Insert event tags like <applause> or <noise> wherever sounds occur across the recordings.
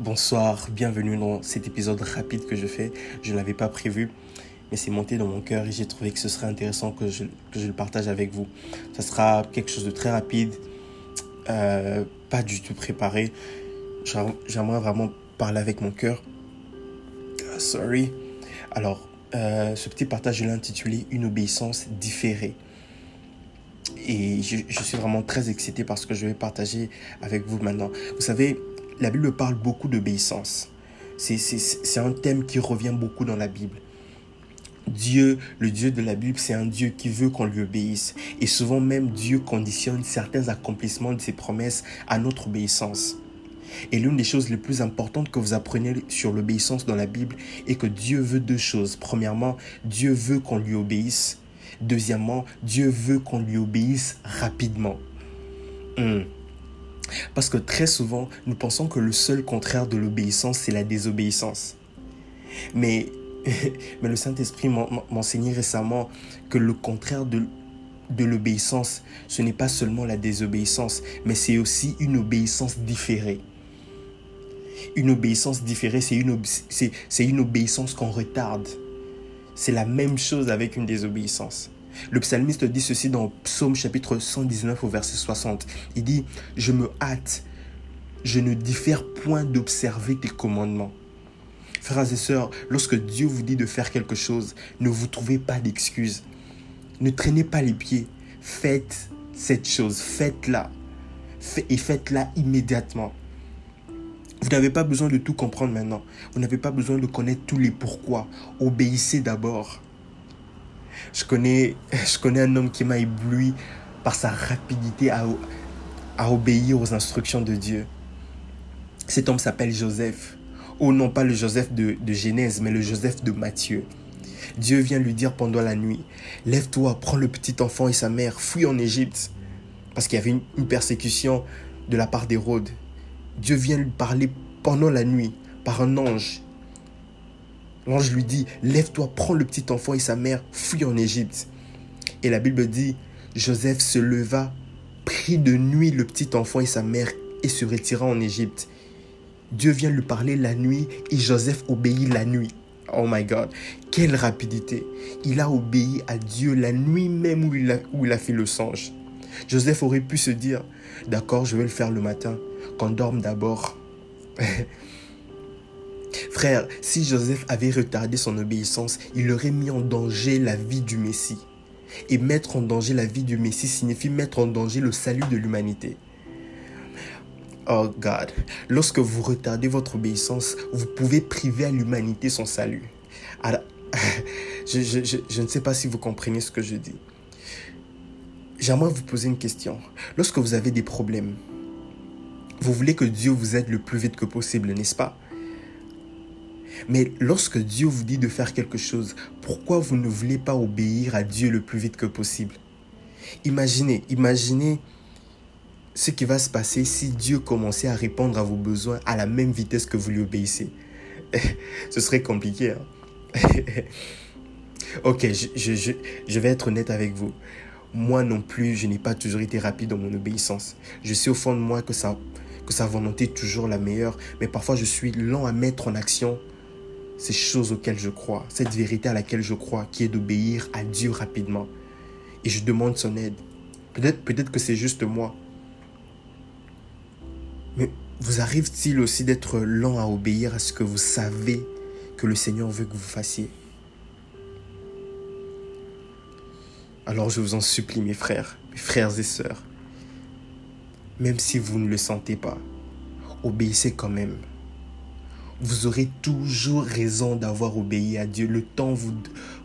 Bonsoir, bienvenue dans cet épisode rapide que je fais. Je ne l'avais pas prévu, mais c'est monté dans mon cœur et j'ai trouvé que ce serait intéressant que je, que je, le partage avec vous. Ça sera quelque chose de très rapide, euh, pas du tout préparé. J'aimerais vraiment parler avec mon cœur. Uh, sorry. Alors, euh, ce petit partage, je l'ai intitulé Une obéissance différée. Et je, je, suis vraiment très excité parce que je vais partager avec vous maintenant. Vous savez, la Bible parle beaucoup d'obéissance. C'est un thème qui revient beaucoup dans la Bible. Dieu, le Dieu de la Bible, c'est un Dieu qui veut qu'on lui obéisse. Et souvent même, Dieu conditionne certains accomplissements de ses promesses à notre obéissance. Et l'une des choses les plus importantes que vous apprenez sur l'obéissance dans la Bible est que Dieu veut deux choses. Premièrement, Dieu veut qu'on lui obéisse. Deuxièmement, Dieu veut qu'on lui obéisse rapidement. Hmm. Parce que très souvent, nous pensons que le seul contraire de l'obéissance, c'est la désobéissance. Mais, <laughs> le Saint-Esprit m'a enseigné récemment que le contraire de, l'obéissance, ce n'est pas seulement la désobéissance, mais c'est aussi une obéissance différée. Une obéissance différée, c'est une obéissance qu'on retarde. C'est la même chose avec une désobéissance. Le psalmiste dit ceci dans Psaume chapitre 119 au verset 60. Il dit, je me hâte, je ne diffère point d'observer tes commandements. Frères et sœurs, lorsque Dieu vous dit de faire quelque chose, ne vous trouvez pas d'excuses. Ne traînez pas les pieds. Faites cette chose, faites-la. Et faites-la immédiatement. Vous n'avez pas besoin de tout comprendre maintenant. Vous n'avez pas besoin de connaître tous les pourquoi. Obéissez d'abord. Je connais, je connais un homme qui m'a ébloui par sa rapidité à, obéir aux instructions de Dieu. Cet homme s'appelle Joseph. Oh non pas le Joseph de, de Genèse, mais le Joseph de Matthieu. Dieu vient lui dire pendant la nuit, lève-toi, prends le petit enfant et sa mère, fuis en Égypte. Parce qu'il y avait une, une persécution de la part d'Hérode. Dieu vient lui parler pendant la nuit par un ange. L'ange lui dit, lève-toi, prends le petit enfant et sa mère, fuis en Égypte. Et la Bible dit, Joseph se leva, prit de nuit le petit enfant et sa mère et se retira en Égypte. Dieu vient lui parler la nuit et Joseph obéit la nuit. Oh my God, quelle rapidité. Il a obéi à Dieu la nuit même où il a, où il a fait le songe. Joseph aurait pu se dire, d'accord, je vais le faire le matin, qu'on dorme d'abord. <laughs> Frère, si Joseph avait retardé son obéissance, il aurait mis en danger la vie du Messie. Et mettre en danger la vie du Messie signifie mettre en danger le salut de l'humanité. Oh God, lorsque vous retardez votre obéissance, vous pouvez priver à l'humanité son salut. Alors, <laughs> je, ne sais pas si vous comprenez ce que je dis. J'aimerais vous poser une question. Lorsque vous avez des problèmes, vous voulez que Dieu vous aide le plus vite que possible, n'est-ce pas? Mais lorsque Dieu vous dit de faire quelque chose, pourquoi vous ne voulez pas obéir à Dieu le plus vite que possible? Imaginez, imaginez ce qui va se passer si Dieu commençait à répondre à vos besoins à la même vitesse que vous lui obéissez. <laughs> ce serait compliqué. Hein? <laughs> ok, je, vais être honnête avec vous. Moi non plus, je n'ai pas toujours été rapide dans mon obéissance. Je sais au fond de moi que, que sa volonté est toujours la meilleure, mais parfois je suis lent à mettre en action ces choses auxquelles je crois, cette vérité à laquelle je crois, qui est d'obéir à Dieu rapidement. Et je demande son aide. Peut-être peut que c'est juste moi. Mais vous arrive-t-il aussi d'être lent à obéir à ce que vous savez que le Seigneur veut que vous fassiez? Alors je vous en supplie, mes frères, mes frères et sœurs, même si vous ne le sentez pas, obéissez quand même vous aurez toujours raison d'avoir obéi à Dieu. Le temps vous,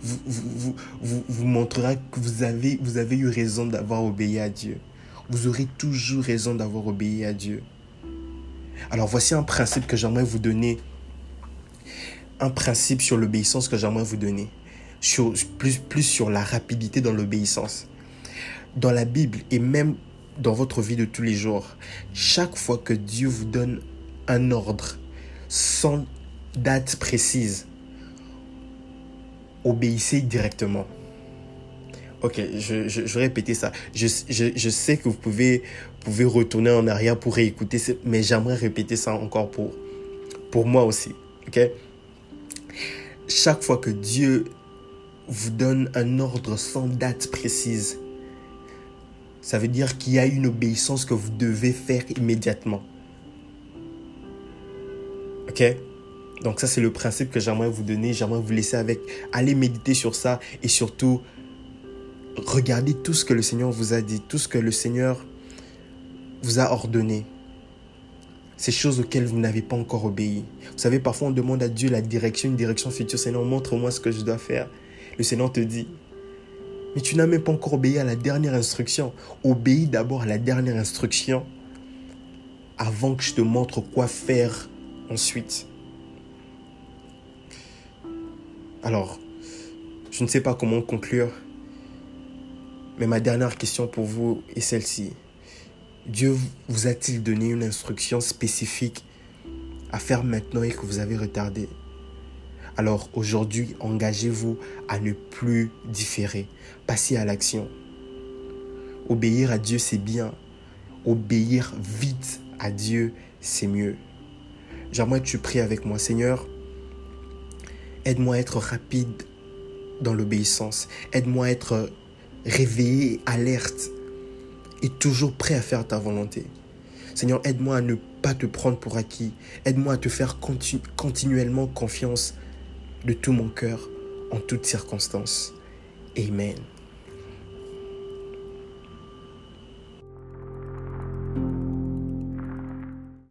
vous, vous, vous, vous montrera que vous avez, vous avez eu raison d'avoir obéi à Dieu. Vous aurez toujours raison d'avoir obéi à Dieu. Alors voici un principe que j'aimerais vous donner. Un principe sur l'obéissance que j'aimerais vous donner. Plus, plus sur la rapidité dans l'obéissance. Dans la Bible et même dans votre vie de tous les jours, chaque fois que Dieu vous donne un ordre, sans date précise. Obéissez directement. Ok, je, je, répéter ça. Je, je, sais que vous pouvez, pouvez retourner en arrière pour réécouter, mais j'aimerais répéter ça encore pour, pour moi aussi. Ok? Chaque fois que Dieu vous donne un ordre sans date précise, ça veut dire qu'il y a une obéissance que vous devez faire immédiatement. Ok Donc ça c'est le principe que j'aimerais vous donner, j'aimerais vous laisser avec. Allez méditer sur ça et surtout regardez tout ce que le Seigneur vous a dit, tout ce que le Seigneur vous a ordonné. Ces choses auxquelles vous n'avez pas encore obéi. Vous savez, parfois on demande à Dieu la direction, une direction future. Seigneur, montre-moi ce que je dois faire. Le Seigneur te dit, mais tu n'as même pas encore obéi à la dernière instruction. Obéis d'abord à la dernière instruction avant que je te montre quoi faire ensuite. Alors, je ne sais pas comment conclure, mais ma dernière question pour vous est celle-ci. Dieu vous a-t-il donné une instruction spécifique à faire maintenant et que vous avez retardé? Alors aujourd'hui, engagez-vous à ne plus différer. Passez à l'action. Obéir à Dieu, c'est bien. Obéir vite à Dieu, c'est mieux. J'aimerais que tu pries avec moi, Seigneur. Aide-moi à être rapide dans l'obéissance. Aide-moi à être réveillé, alerte et toujours prêt à faire ta volonté. Seigneur, aide-moi à ne pas te prendre pour acquis. Aide-moi à te faire continuellement confiance de tout mon cœur en toutes circonstances. Amen.